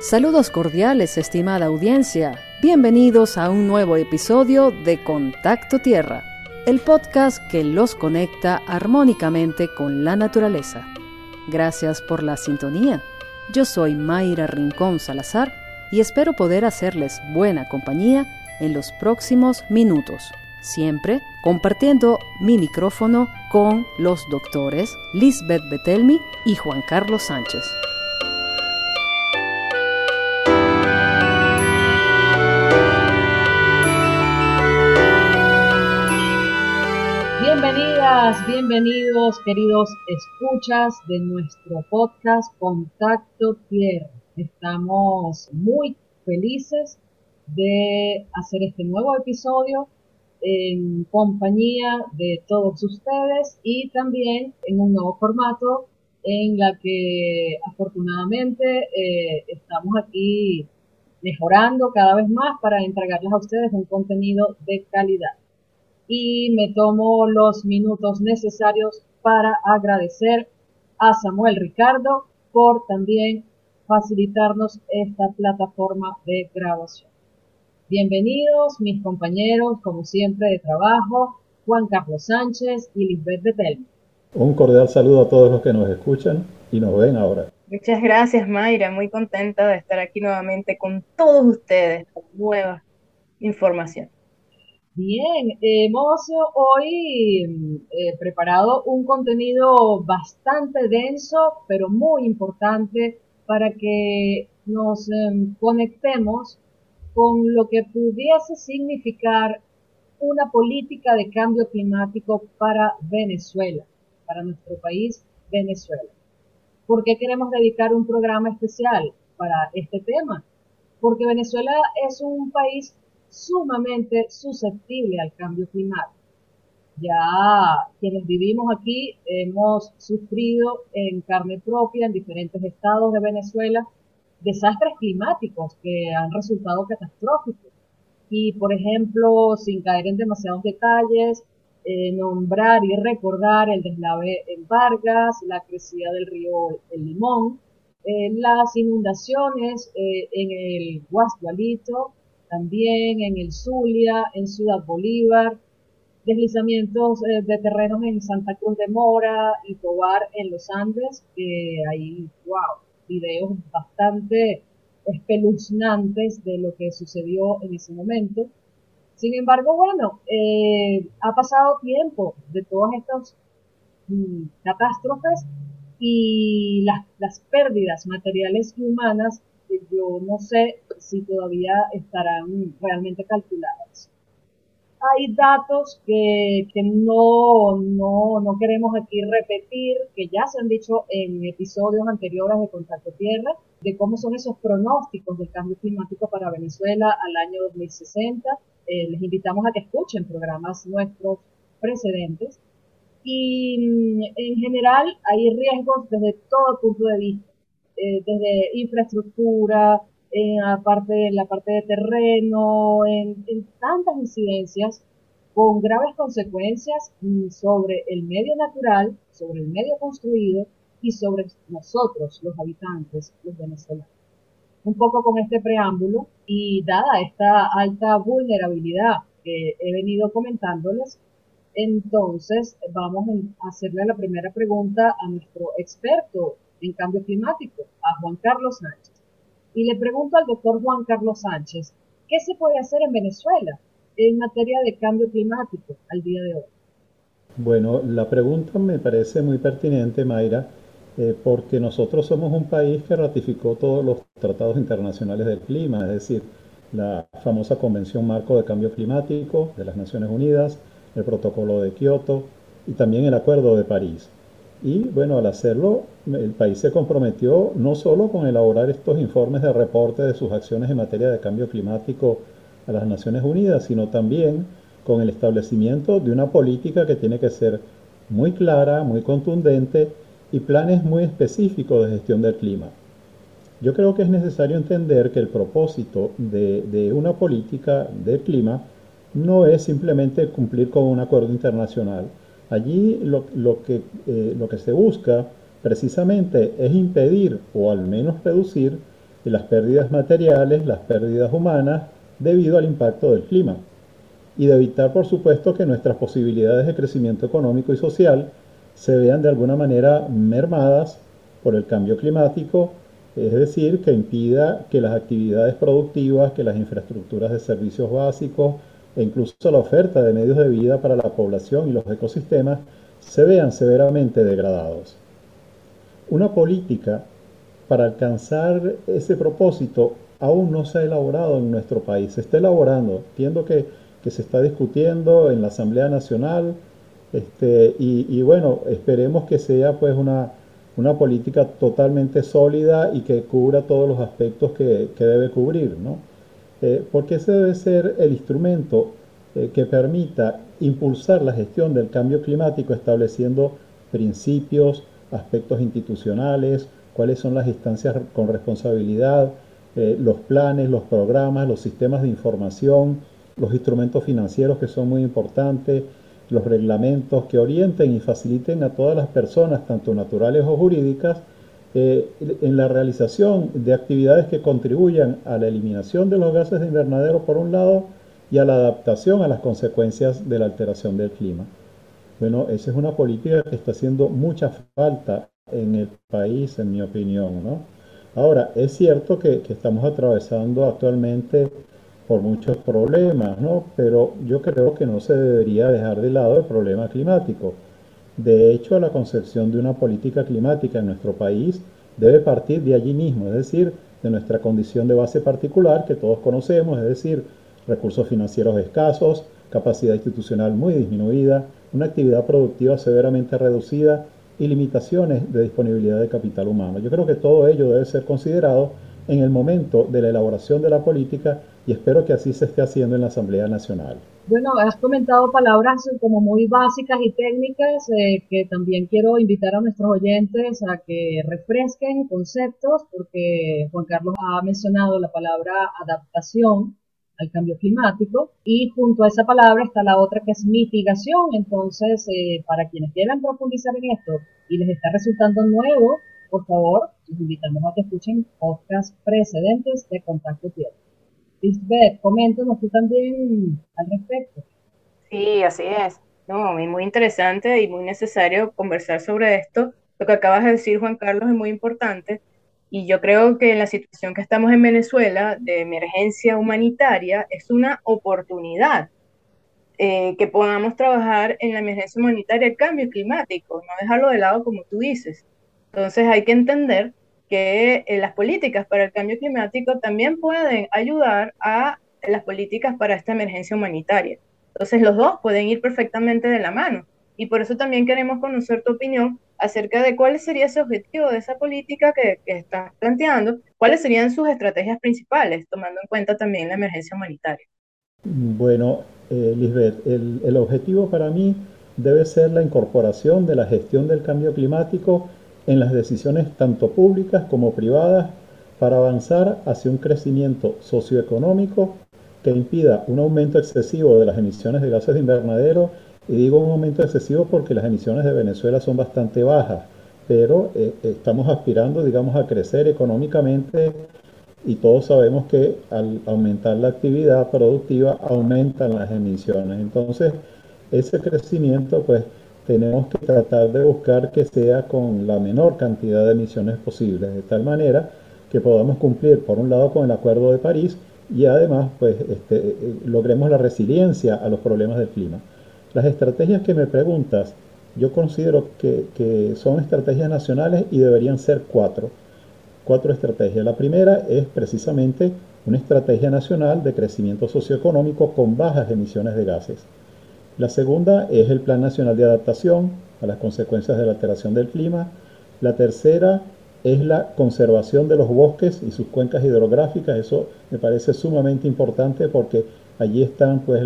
Saludos cordiales, estimada audiencia. Bienvenidos a un nuevo episodio de Contacto Tierra, el podcast que los conecta armónicamente con la naturaleza. Gracias por la sintonía. Yo soy Mayra Rincón Salazar y espero poder hacerles buena compañía en los próximos minutos, siempre compartiendo mi micrófono con los doctores Lisbeth Betelmi y Juan Carlos Sánchez. Bienvenidos queridos escuchas de nuestro podcast Contacto Tierra. Estamos muy felices de hacer este nuevo episodio en compañía de todos ustedes y también en un nuevo formato en la que afortunadamente eh, estamos aquí mejorando cada vez más para entregarles a ustedes un contenido de calidad y me tomo los minutos necesarios para agradecer a Samuel Ricardo por también facilitarnos esta plataforma de grabación. Bienvenidos mis compañeros, como siempre, de trabajo, Juan Carlos Sánchez y Lisbeth Betel. Un cordial saludo a todos los que nos escuchan y nos ven ahora. Muchas gracias, Mayra. Muy contenta de estar aquí nuevamente con todos ustedes con nueva información. Bien, hemos hoy eh, preparado un contenido bastante denso, pero muy importante para que nos em, conectemos con lo que pudiese significar una política de cambio climático para Venezuela, para nuestro país Venezuela. ¿Por qué queremos dedicar un programa especial para este tema? Porque Venezuela es un país sumamente susceptible al cambio climático. Ya quienes vivimos aquí hemos sufrido en carne propia en diferentes estados de Venezuela desastres climáticos que han resultado catastróficos. Y, por ejemplo, sin caer en demasiados detalles, eh, nombrar y recordar el deslave en Vargas, la crecida del río El Limón, eh, las inundaciones eh, en el Guasdualito, también en el Zulia, en Ciudad Bolívar, deslizamientos eh, de terrenos en Santa Cruz de Mora y Tobar en los Andes, que hay, wow, videos bastante espeluznantes de lo que sucedió en ese momento. Sin embargo, bueno, eh, ha pasado tiempo de todas estas mm, catástrofes y las, las pérdidas materiales y humanas yo no sé si todavía estarán realmente calculadas. Hay datos que, que no, no, no queremos aquí repetir, que ya se han dicho en episodios anteriores de Contacto Tierra, de cómo son esos pronósticos del cambio climático para Venezuela al año 2060. Eh, les invitamos a que escuchen programas nuestros precedentes. Y mm, en general hay riesgos desde todo punto de vista eh, desde infraestructura, en la parte, en la parte de terreno, en, tantas incidencias con graves consecuencias sobre el medio natural, sobre el medio construido y sobre nosotros, los habitantes, los venezolanos. Un poco con este preámbulo y dada esta alta vulnerabilidad que he venido comentándoles, entonces vamos a hacerle la primera pregunta a nuestro experto en cambio climático, a Juan Carlos Sánchez. Y le pregunto al doctor Juan Carlos Sánchez, ¿qué se puede hacer en Venezuela en materia de cambio climático al día de hoy? Bueno, la pregunta me parece muy pertinente, Mayra, eh, porque nosotros somos un país que ratificó todos los tratados internacionales del clima, es decir, la famosa Convención Marco de Cambio Climático de las Naciones Unidas, el Protocolo de Kioto y también el Acuerdo de París. Y bueno, al hacerlo, el país se comprometió no solo con elaborar estos informes de reporte de sus acciones en materia de cambio climático a las Naciones Unidas, sino también con el establecimiento de una política que tiene que ser muy clara, muy contundente y planes muy específicos de gestión del clima. Yo creo que es necesario entender que el propósito de, una política del clima no es simplemente cumplir con un acuerdo internacional, Allí lo, eh, lo que se busca precisamente es impedir o al menos reducir las pérdidas materiales, las pérdidas humanas debido al impacto del clima y de evitar, por supuesto, que nuestras posibilidades de crecimiento económico y social se vean de alguna manera mermadas por el cambio climático, es decir, que impida que las actividades productivas, que las infraestructuras de servicios básicos e incluso la oferta de medios de vida para la población y los ecosistemas se vean severamente degradados. Una política para alcanzar ese propósito aún no se ha elaborado en nuestro país, se está elaborando. Entiendo que, se está discutiendo en la Asamblea Nacional este, y, bueno, esperemos que sea pues una, una, política totalmente sólida y que cubra todos los aspectos que, debe cubrir, ¿no? Eh, porque ese debe ser el instrumento eh, que permita impulsar la gestión del cambio climático estableciendo principios, aspectos institucionales, cuáles son las instancias con responsabilidad, eh, los planes, los programas, los sistemas de información, los instrumentos financieros que son muy importantes, los reglamentos que orienten y faciliten a todas las personas, tanto naturales o jurídicas, eh, en la realización de actividades que contribuyan a la eliminación de los gases de invernadero por un lado y a la adaptación a las consecuencias de la alteración del clima. Bueno, esa es una política que está haciendo mucha falta en el país, en mi opinión. ¿no? Ahora, es cierto que, estamos atravesando actualmente por muchos problemas, ¿no? pero yo creo que no se debería dejar de lado el problema climático. De hecho, la concepción de una política climática en nuestro país debe partir de allí mismo, es decir, de nuestra condición de base particular que todos conocemos, es decir, recursos financieros escasos, capacidad institucional muy disminuida, una actividad productiva severamente reducida y limitaciones de disponibilidad de capital humano. Yo creo que todo ello debe ser considerado en el momento de la elaboración de la política y espero que así se esté haciendo en la Asamblea Nacional. Bueno, has comentado palabras como muy básicas y técnicas eh, que también quiero invitar a nuestros oyentes a que refresquen conceptos porque Juan Carlos ha mencionado la palabra adaptación al cambio climático y junto a esa palabra está la otra que es mitigación. Entonces, eh, para quienes quieran profundizar en esto y les está resultando nuevo, por favor, les invitamos a que escuchen podcasts precedentes de Contacto Tierra. Lisbeth, coméntanos tú también al respecto. Sí, así es. No, muy interesante y muy necesario conversar sobre esto. Lo que acabas de decir, Juan Carlos, es muy importante y yo creo que la situación que estamos en Venezuela de emergencia humanitaria es una oportunidad eh, que podamos trabajar en la emergencia humanitaria, el cambio climático, no dejarlo de lado como tú dices. Entonces hay que entender que eh, las políticas para el cambio climático también pueden ayudar a las políticas para esta emergencia humanitaria. Entonces los dos pueden ir perfectamente de la mano. Y por eso también queremos conocer tu opinión acerca de cuál sería ese objetivo de esa política que, que estás planteando, cuáles serían sus estrategias principales, tomando en cuenta también la emergencia humanitaria. Bueno, eh, Lisbeth, el, el objetivo para mí debe ser la incorporación de la gestión del cambio climático en las decisiones tanto públicas como privadas para avanzar hacia un crecimiento socioeconómico que impida un aumento excesivo de las emisiones de gases de invernadero y digo un aumento excesivo porque las emisiones de Venezuela son bastante bajas, pero eh, estamos aspirando, digamos, a crecer económicamente y todos sabemos que al aumentar la actividad productiva aumentan las emisiones. Entonces, ese crecimiento, pues, tenemos que tratar de buscar que sea con la menor cantidad de emisiones posibles, de tal manera que podamos cumplir, por un lado, con el Acuerdo de París y además, pues, este, eh, logremos la resiliencia a los problemas del clima. Las estrategias que me preguntas, yo considero que, son estrategias nacionales y deberían ser cuatro. Cuatro estrategias. La primera es precisamente una estrategia nacional de crecimiento socioeconómico con bajas emisiones de gases. La segunda es el Plan Nacional de Adaptación a las consecuencias de la alteración del clima. La tercera es la conservación de los bosques y sus cuencas hidrográficas. Eso me parece sumamente importante porque allí están, pues,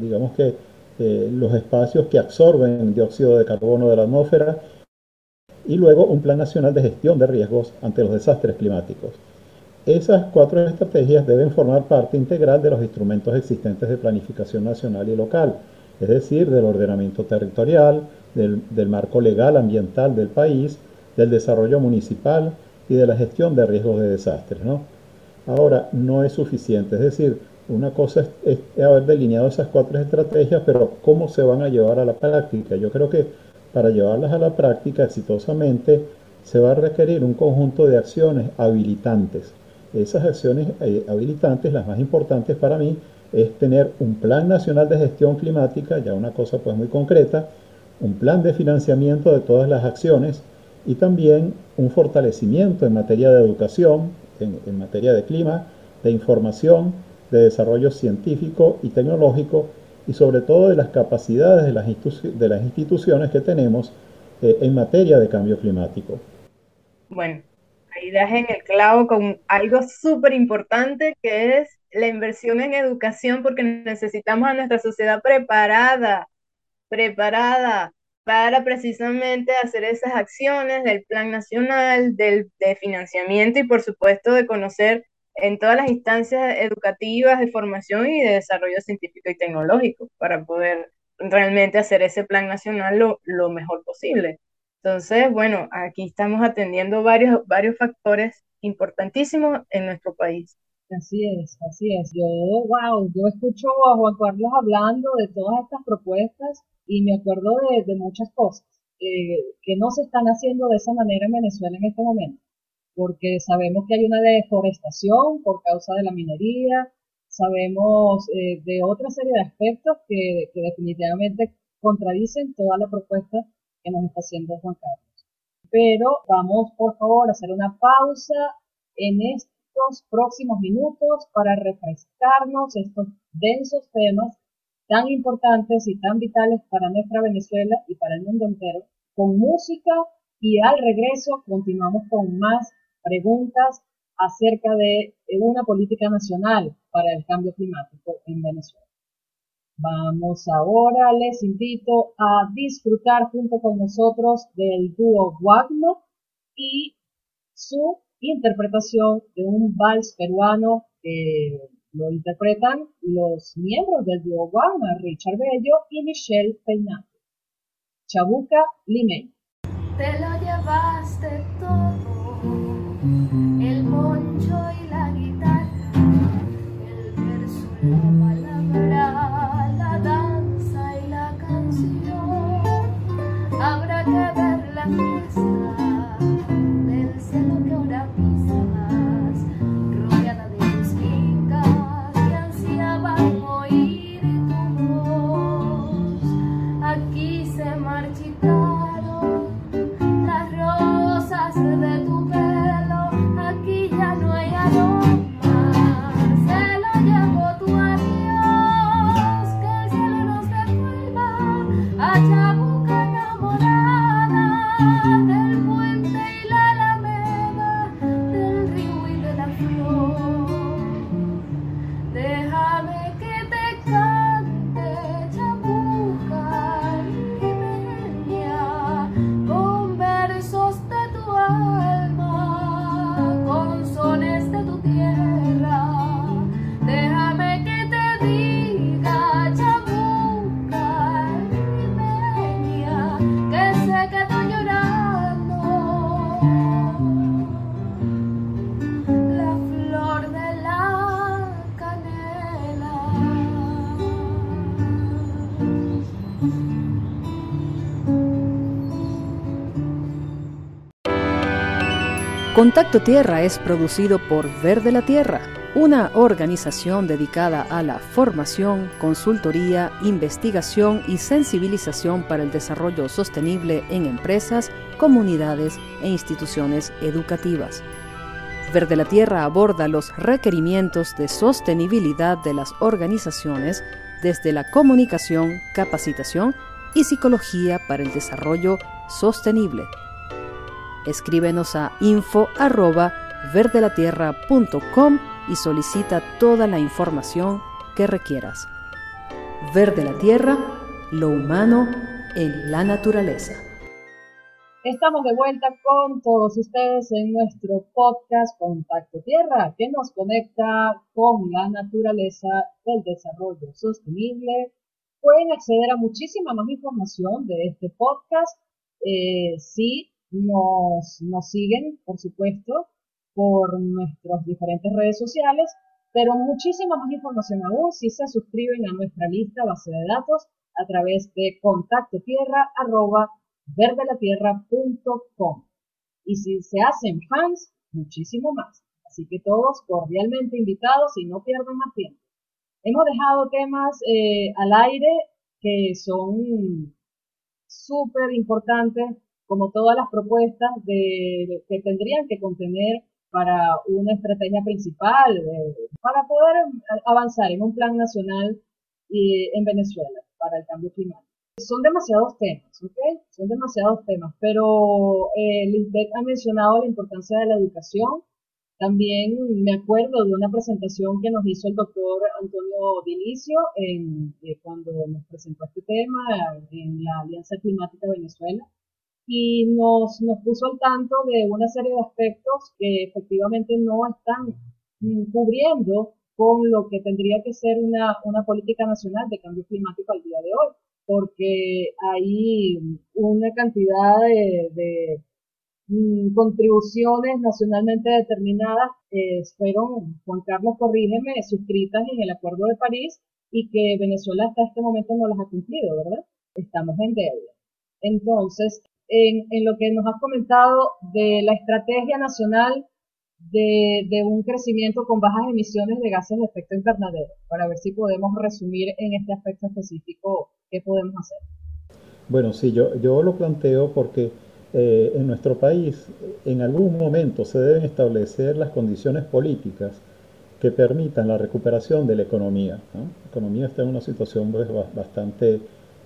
digamos que eh, los espacios que absorben dióxido de carbono de la atmósfera y luego un plan nacional de gestión de riesgos ante los desastres climáticos. Esas cuatro estrategias deben formar parte integral de los instrumentos existentes de planificación nacional y local, es decir, del ordenamiento territorial, del, marco legal ambiental del país, del desarrollo municipal y de la gestión de riesgos de desastres. ¿no? Ahora, no es suficiente, es decir, una cosa es, haber delineado esas cuatro estrategias, pero ¿cómo se van a llevar a la práctica? Yo creo que para llevarlas a la práctica exitosamente se va a requerir un conjunto de acciones habilitantes. Esas acciones eh, habilitantes, las más importantes para mí, es tener un plan nacional de gestión climática, ya una cosa pues muy concreta, un plan de financiamiento de todas las acciones y también un fortalecimiento en materia de educación, en, materia de clima, de información, de desarrollo científico y tecnológico y sobre todo de las capacidades de las, instituciones que tenemos eh, en materia de cambio climático. Bueno, ahí das en el clavo con algo súper importante que es la inversión en educación porque necesitamos a nuestra sociedad preparada, preparada para precisamente hacer esas acciones del plan nacional, del, de financiamiento y por supuesto de conocer en todas las instancias educativas de formación y de desarrollo científico y tecnológico para poder realmente hacer ese plan nacional lo, lo mejor posible. Entonces, bueno, aquí estamos atendiendo varios, varios factores importantísimos en nuestro país. Así es, así es. Yo, wow, yo escucho a Juan Carlos hablando de todas estas propuestas y me acuerdo de, muchas cosas eh, que no se están haciendo de esa manera en Venezuela en este momento, porque sabemos que hay una deforestación por causa de la minería, sabemos eh, de otra serie de aspectos que, que definitivamente contradicen toda la propuesta que nos está haciendo Juan Carlos. Pero vamos, por favor, a hacer una pausa en estos próximos minutos para refrescarnos estos densos temas tan importantes y tan vitales para nuestra Venezuela y para el mundo entero, con música y al regreso continuamos con más preguntas acerca de una política nacional para el cambio climático en Venezuela. Vamos ahora, les invito a disfrutar junto con nosotros del dúo Wagner y su interpretación de un vals peruano que lo interpretan los miembros del dúo Guama, Richard Bello y Michelle Peinato. Chabuca Limey. Te lo llevaste todo, el Contacto Tierra es producido por Verde la Tierra, una organización dedicada a la formación, consultoría, investigación y sensibilización para el desarrollo sostenible en empresas, comunidades e instituciones educativas. Verde la Tierra aborda los requerimientos de sostenibilidad de las organizaciones desde la comunicación, capacitación y psicología para el desarrollo sostenible Escríbenos a info@verdelatierra.com y solicita toda la información que requieras. Verde la Tierra, lo humano en la naturaleza. Estamos de vuelta con todos ustedes en nuestro podcast Contacto Tierra, que nos conecta con la naturaleza del desarrollo sostenible. Pueden acceder a muchísima más información de este podcast eh, si nos, siguen, por supuesto, por nuestras diferentes redes sociales, pero muchísima más información aún si se suscriben a nuestra lista base de datos a través de contacto tierra arroba verdelatierra.com. Y si se hacen fans, muchísimo más. Así que todos cordialmente invitados y no pierdan más tiempo. Hemos dejado temas eh, al aire que son súper importantes, como todas las propuestas de, que tendrían que contener para una estrategia principal, eh, para poder avanzar en un plan nacional en Venezuela para el cambio climático. Son demasiados temas, ¿ok? Son demasiados temas, pero eh, Lisbeth ha mencionado la importancia de la educación. También me acuerdo de una presentación que nos hizo el doctor Antonio Dilicio en, eh, cuando nos presentó este tema en la Alianza Climática Venezuela y nos, nos puso al tanto de una serie de aspectos que efectivamente no están mm, cubriendo con lo que tendría que ser una, una política nacional de cambio climático al día de hoy porque hay una cantidad de, mm, contribuciones nacionalmente determinadas que fueron, Juan Carlos, corrígeme, suscritas en el Acuerdo de París y que Venezuela hasta este momento no las ha cumplido, ¿verdad? Estamos en deuda. Entonces, en, en lo que nos has comentado de la estrategia nacional de, un crecimiento con bajas emisiones de gases de efecto invernadero, para ver si podemos resumir en este aspecto específico qué podemos hacer. Bueno, sí, yo, yo lo planteo porque eh, en nuestro país en algún momento se deben establecer las condiciones políticas que permitan la recuperación de la economía. La economía está en una situación pues, bastante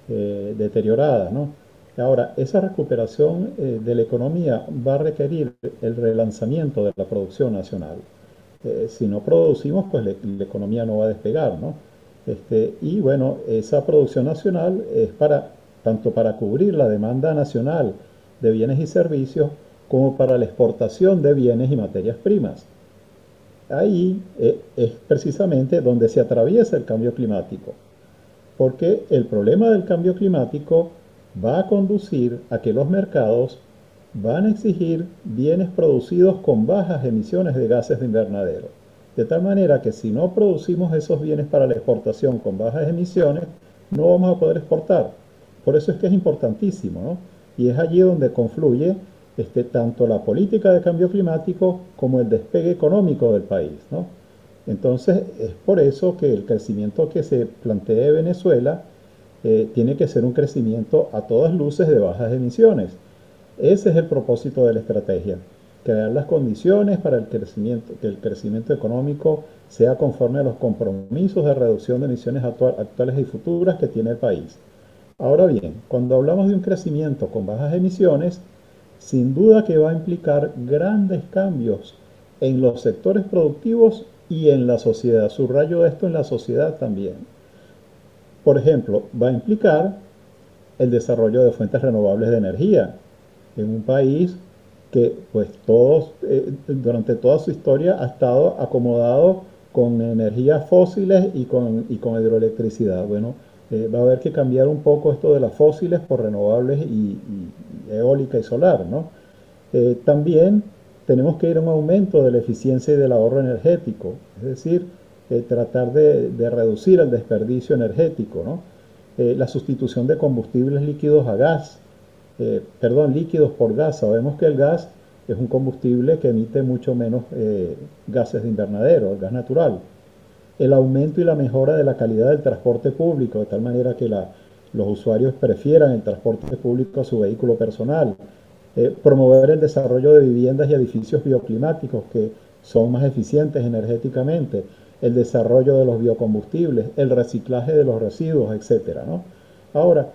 eh, deteriorada, ¿no? Ahora, esa recuperación eh, de la economía va a requerir el relanzamiento de la producción nacional. Eh, si no producimos, pues la, economía no va a despegar, ¿no? Este, y bueno, esa producción nacional es para tanto para cubrir la demanda nacional de bienes y servicios como para la exportación de bienes y materias primas. Ahí eh, es precisamente donde se atraviesa el cambio climático, porque el problema del cambio climático va a conducir a que los mercados van a exigir bienes producidos con bajas emisiones de gases de invernadero. De tal manera que si no producimos esos bienes para la exportación con bajas emisiones, no vamos a poder exportar. Por eso es que es importantísimo, ¿no? Y es allí donde confluye este, tanto la política de cambio climático como el despegue económico del país, ¿no? Entonces, es por eso que el crecimiento que se plantea de Venezuela eh, tiene que ser un crecimiento a todas luces de bajas emisiones. Ese es el propósito de la estrategia, crear las condiciones para el crecimiento, que el crecimiento económico sea conforme a los compromisos de reducción de emisiones actuales y futuras que tiene el país. Ahora bien, cuando hablamos de un crecimiento con bajas emisiones, sin duda que va a implicar grandes cambios en los sectores productivos y en la sociedad. Subrayo esto en la sociedad también. Por ejemplo, va a implicar el desarrollo de fuentes renovables de energía en un país que pues todos eh, durante toda su historia ha estado acomodado con energías fósiles y con, con hidroelectricidad. Bueno, eh, va a haber que cambiar un poco esto de las fósiles por renovables y, eólica y solar, ¿no? Eh, también tenemos que ir a un aumento de la eficiencia y del ahorro energético, es decir, eh, tratar de, reducir el desperdicio energético. Eh, la sustitución de combustibles líquidos a gas, eh, perdón, líquidos por gas. Sabemos que el gas es un combustible que emite mucho menos gases de invernadero, el gas natural. El aumento y la mejora de la calidad del transporte público, de tal manera que los usuarios prefieran el transporte público a su vehículo personal. promover el desarrollo de viviendas y edificios bioclimáticos que son más eficientes energéticamente el desarrollo de los biocombustibles, el reciclaje de los residuos, etc. Ahora,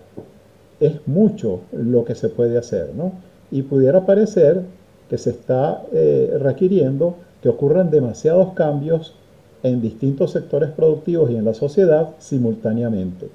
es mucho lo que se puede hacer, ¿no? Y pudiera parecer que se está eh, requiriendo que ocurran demasiados cambios en distintos sectores productivos y en la sociedad simultáneamente.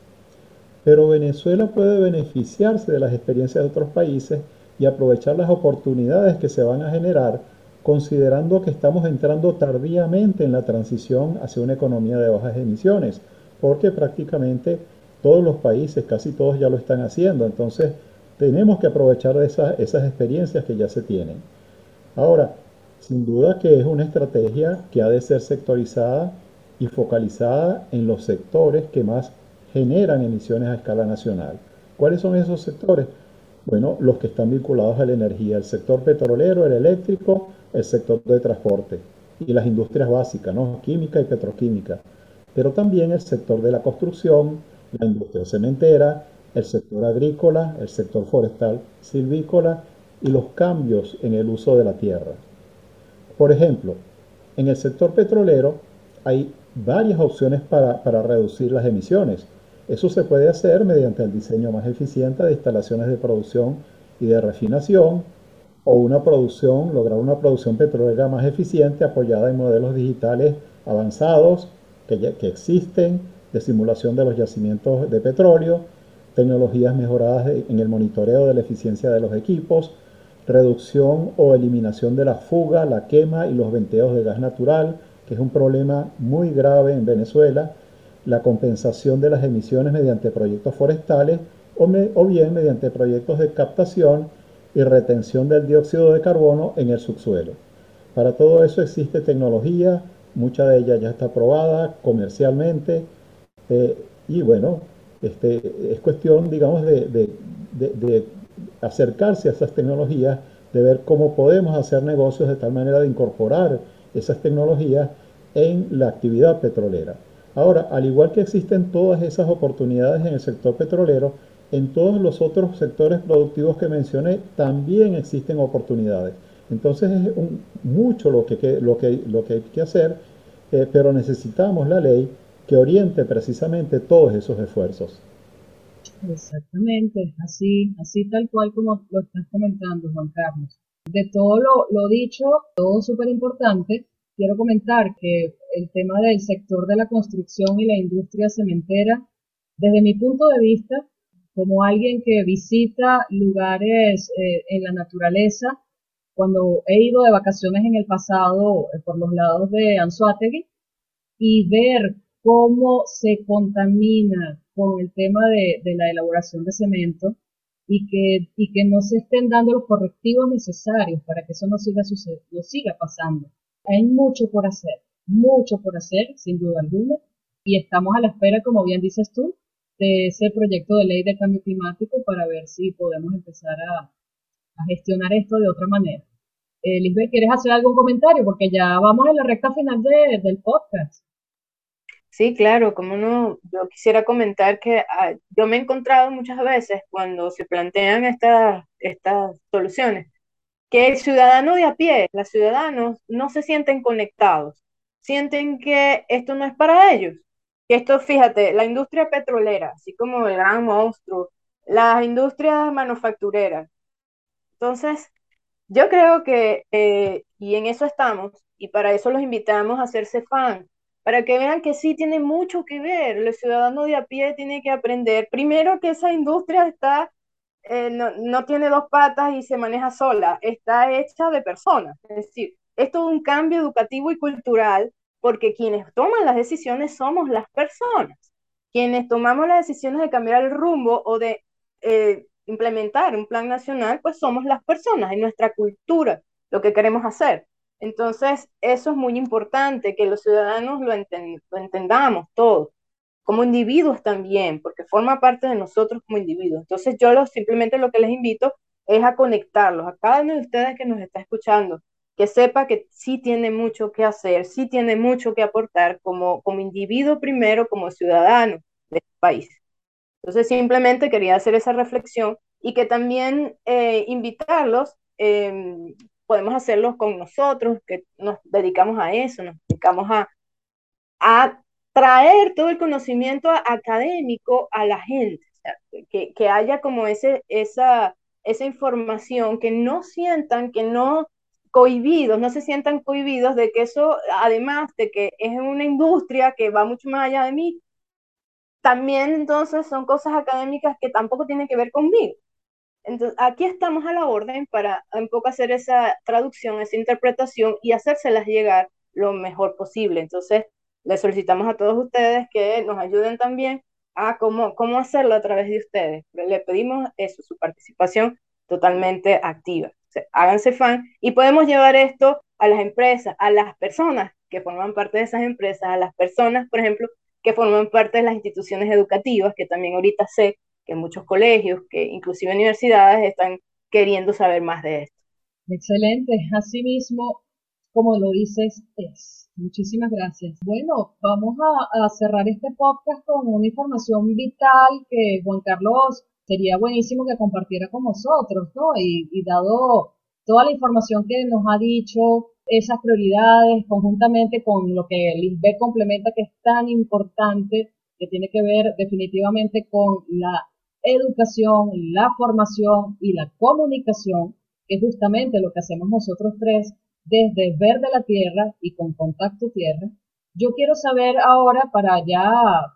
Pero Venezuela puede beneficiarse de las experiencias de otros países y aprovechar las oportunidades que se van a generar considerando que estamos entrando tardíamente en la transición hacia una economía de bajas emisiones, porque prácticamente todos los países, casi todos ya lo están haciendo. Entonces, tenemos que aprovechar esas, esas experiencias que ya se tienen. Ahora, sin duda que es una estrategia que ha de ser sectorizada y focalizada en los sectores que más generan emisiones a escala nacional. ¿Cuáles son esos sectores? Bueno, los que están vinculados a la energía, el sector petrolero, el eléctrico, el sector de transporte y las industrias básicas, ¿no? química y petroquímica, pero también el sector de la construcción, la industria cementera, el sector agrícola, el sector forestal, silvícola y los cambios en el uso de la tierra. Por ejemplo, en el sector petrolero hay varias opciones para, para reducir las emisiones. Eso se puede hacer mediante el diseño más eficiente de instalaciones de producción y de refinación, o una producción, lograr una producción petrolera más eficiente apoyada en modelos digitales avanzados que, existen, de simulación de los yacimientos de petróleo, tecnologías mejoradas en el monitoreo de la eficiencia de los equipos, reducción o eliminación de la fuga, la quema y los venteos de gas natural, que es un problema muy grave en Venezuela, la compensación de las emisiones mediante proyectos forestales o bien mediante proyectos de captación y retención del dióxido de carbono en el subsuelo. Para todo eso existe tecnología, mucha de ella ya está aprobada comercialmente eh, y bueno, este, es cuestión, digamos, de, acercarse a esas tecnologías, de ver cómo podemos hacer negocios de tal manera de incorporar esas tecnologías en la actividad petrolera. Ahora, al igual que existen todas esas oportunidades en el sector petrolero, en todos los otros sectores productivos que mencioné también existen oportunidades. Entonces es mucho lo que, lo, que, lo que hay que hacer, eh, pero necesitamos la ley que oriente precisamente todos esos esfuerzos. Exactamente, así, así tal cual como lo estás comentando, Juan Carlos. De todo lo, lo dicho, todo súper importante, quiero comentar que el tema del sector de la construcción y la industria cementera, desde mi punto de vista, como alguien que visita lugares eh, en la naturaleza, cuando he ido de vacaciones en el pasado eh, por los lados de Anzuategui y ver cómo se contamina con el tema de, la elaboración de cemento y que, y que no se estén dando los correctivos necesarios para que eso no siga, no siga pasando. Hay mucho por hacer, mucho por hacer, sin duda alguna, y estamos a la espera, como bien dices tú, de ese proyecto de ley de cambio climático para ver si podemos empezar a, gestionar esto de otra manera. Eh, Lisbeth, ¿quieres hacer algún comentario? Porque ya vamos a la recta final del podcast. Sí, claro, como no, yo quisiera comentar que ah, yo me he encontrado muchas veces cuando se plantean estas, estas soluciones, que el ciudadano de a pie, los ciudadanos, no se sienten conectados, sienten que esto no es para ellos, esto, fíjate, la industria petrolera, así como el gran monstruo, las industrias manufactureras. Entonces, yo creo que, eh, y en eso estamos, y para eso los invitamos a hacerse fan, para que vean que sí tiene mucho que ver. El ciudadano de a pie tiene que aprender, primero, que esa industria está, eh, no, no, tiene dos patas y se maneja sola, está hecha de personas. Es decir, es un cambio educativo y cultural porque quienes toman las decisiones somos las personas. Quienes tomamos las decisiones de cambiar el rumbo o de eh, implementar un plan nacional, pues somos las personas, en nuestra cultura, lo que queremos hacer. Entonces, eso es muy importante, que los ciudadanos lo, entendamos todos, como individuos también, porque forma parte de nosotros como individuos. Entonces, yo simplemente lo que les invito es a conectarlos, a cada uno de ustedes que nos está escuchando, que sepa que sí tiene mucho que hacer, sí tiene mucho que aportar como, como individuo primero, como ciudadano de este país. Entonces simplemente quería hacer esa reflexión y que también eh, invitarlos, em, podemos hacerlos con nosotros, que nos dedicamos a eso, nos dedicamos a, a traer todo el conocimiento académico a la gente, que, que haya como ese, esa, esa información, que no sientan, que no cohibidos, no se sientan cohibidos de que eso, además de que es una industria que va mucho más allá de mí, también entonces son cosas académicas que tampoco tienen que ver conmigo. Entonces, aquí estamos a la orden para un poco hacer esa traducción, esa interpretación y hacérselas llegar lo mejor posible. Entonces, les solicitamos a todos ustedes que nos ayuden también Ah, ¿cómo, cómo hacerlo a través de ustedes? Le pedimos eso, su participación totalmente activa. Háganse fan y podemos llevar esto a las empresas, a las personas que forman parte de esas empresas, a las personas, por ejemplo, que forman parte de las instituciones educativas, que también ahorita sé que muchos colegios, que inclusive universidades están queriendo saber más de esto. Excelente. Asimismo, como lo dices, es. Muchísimas gracias. Bueno, vamos a, cerrar este podcast con una información vital que Juan Carlos sería buenísimo que compartiera con nosotros, ¿no? Y, dado toda la información que nos ha dicho, esas prioridades, conjuntamente con lo que el complementa, que es tan importante, que tiene que ver definitivamente con la educación, la formación y la comunicación, que es justamente lo que hacemos nosotros tres desde Ver de la Tierra y con Contacto Tierra. Yo quiero saber ahora, para ya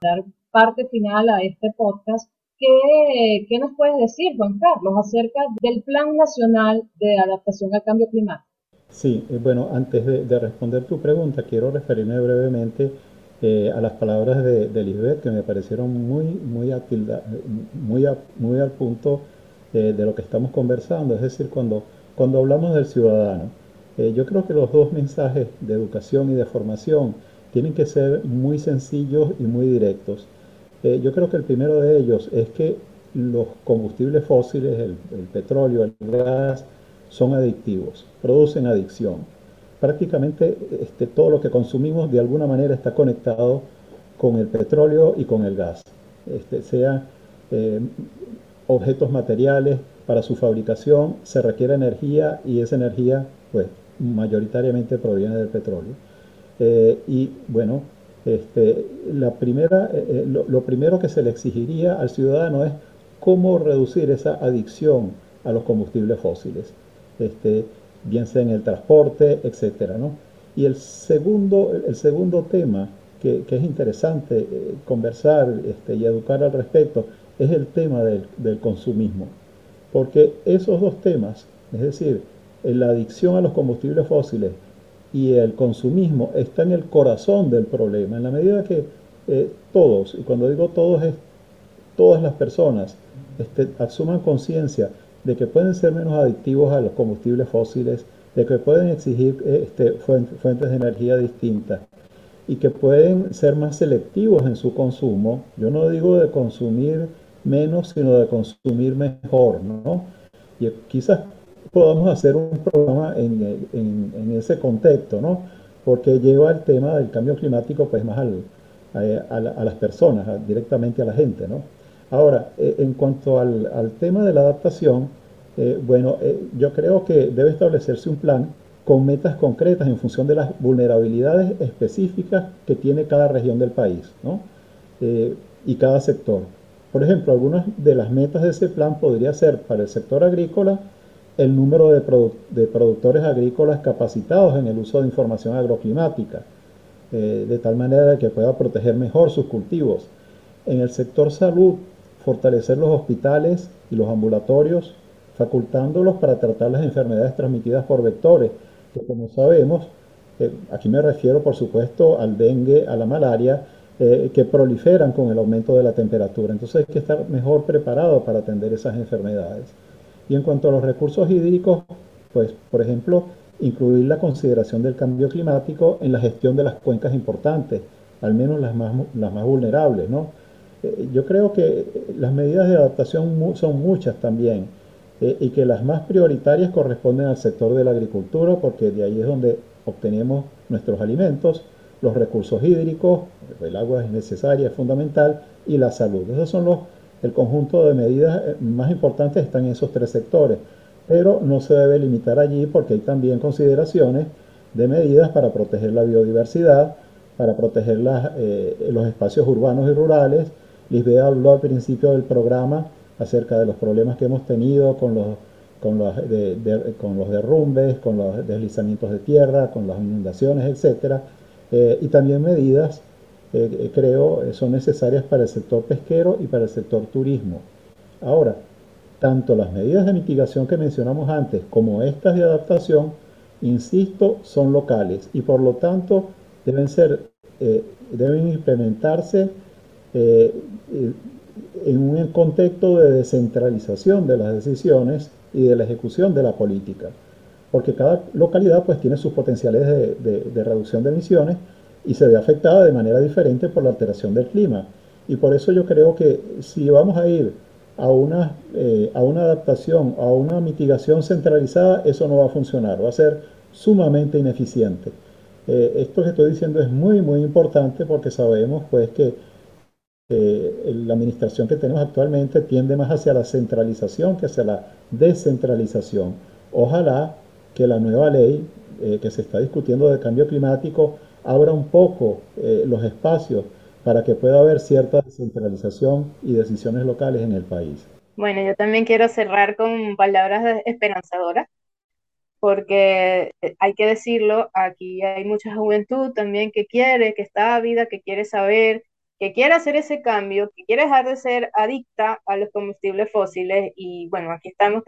dar parte final a este podcast, ¿qué, qué nos puedes decir, Juan Carlos, acerca del Plan Nacional de Adaptación al Cambio Climático? Sí, eh, bueno, antes de, responder tu pregunta, quiero referirme brevemente eh, a las palabras de, de, Lisbeth, que me parecieron muy, muy, muy, muy al punto eh, de lo que estamos conversando. Es decir, cuando, cuando hablamos del ciudadano, yo creo que los dos mensajes de educación y de formación tienen que ser muy sencillos y muy directos. Yo creo que el primero de ellos es que los combustibles fósiles, el, el petróleo, el gas, son adictivos, producen adicción. Prácticamente este, todo lo que consumimos de alguna manera está conectado con el petróleo y con el gas, este, sea eh, objetos materiales para su fabricación, se requiere energía y esa energía pues mayoritariamente proviene del petróleo. Eh, y bueno, este, la primera, eh, lo, lo primero que se le exigiría al ciudadano es cómo reducir esa adicción a los combustibles fósiles este, bien sea en el transporte, etcétera, ¿no? Y el segundo, el segundo tema que, es interesante eh, conversar este, y educar al respecto es el tema del, del, consumismo. Porque esos dos temas, es decir, la adicción a los combustibles fósiles y el consumismo, está en el corazón del problema. En la medida que eh, todos, y cuando digo todos es todas las personas, este, asuman conciencia de que pueden ser menos adictivos a los combustibles fósiles, de que pueden exigir este, fuentes de energía distintas y que pueden ser más selectivos en su consumo. Yo no digo de consumir menos, sino de consumir mejor, ¿no? Y quizás podamos hacer un programa en, ese contexto, ¿no? Porque lleva el tema del cambio climático pues más al, a, las personas, directamente a la gente, ¿no? Ahora, eh, en cuanto al, tema de la adaptación, eh, bueno, eh, yo creo que debe establecerse un plan con metas concretas en función de las vulnerabilidades específicas que tiene cada región del país ¿no? y cada sector. Por ejemplo, algunas de las metas de ese plan podría ser para el sector agrícola el número de, de productores agrícolas capacitados en el uso de información agroclimática, de tal manera que pueda proteger mejor sus cultivos. En el sector salud, fortalecer los hospitales y los ambulatorios, facultándolos para tratar las enfermedades transmitidas por vectores, que como sabemos, eh, aquí me refiero por supuesto al dengue, a la malaria, eh, que proliferan con el aumento de la temperatura. Entonces hay que estar mejor preparado para atender esas enfermedades. Y en cuanto a los recursos hídricos, pues por ejemplo, incluir la consideración del cambio climático en la gestión de las cuencas importantes, al menos las más, las más vulnerables, ¿no? Eh, yo creo que las medidas de adaptación son muchas también eh, y que las más prioritarias corresponden al sector de la agricultura porque de ahí es donde obtenemos nuestros alimentos, los recursos hídricos, el agua es necesaria, es fundamental, y la salud. Esos son los, el conjunto de medidas eh, más importantes están en esos tres sectores, pero no se debe limitar allí porque hay también consideraciones de medidas para proteger la biodiversidad, para proteger los espacios urbanos y rurales, Lisbeth habló al principio del programa acerca de los problemas que hemos tenido con los derrumbes, con los deslizamientos de tierra, con las inundaciones, etc. Eh, y también medidas, eh, creo, son necesarias para el sector pesquero y para el sector turismo. Ahora, tanto las medidas de mitigación que mencionamos antes como estas de adaptación, insisto, son locales y por lo tanto deben ser, eh, deben implementarse eh, en un contexto de descentralización de las decisiones y de la ejecución de la política. Porque cada localidad pues tiene sus potenciales de, reducción de emisiones y se ve afectada de manera diferente por la alteración del clima. Y por eso yo creo que si vamos a ir a una, eh, a una adaptación, a una mitigación centralizada, eso no va a funcionar, va a ser sumamente ineficiente. Eh, esto que estoy diciendo es muy, muy importante porque sabemos pues que la administración que tenemos actualmente tiende más hacia la centralización que hacia la descentralización. Ojalá que la nueva ley eh, que se está discutiendo de cambio climático abra un poco eh, los espacios para que pueda haber cierta descentralización y decisiones locales en el país. Bueno, yo también quiero cerrar con palabras esperanzadoras, porque eh, hay que decirlo, aquí hay mucha juventud también que quiere, que está ávida, que quiere saber, que quiere hacer ese cambio, que quiere dejar de ser adicta a los combustibles fósiles y bueno, aquí estamos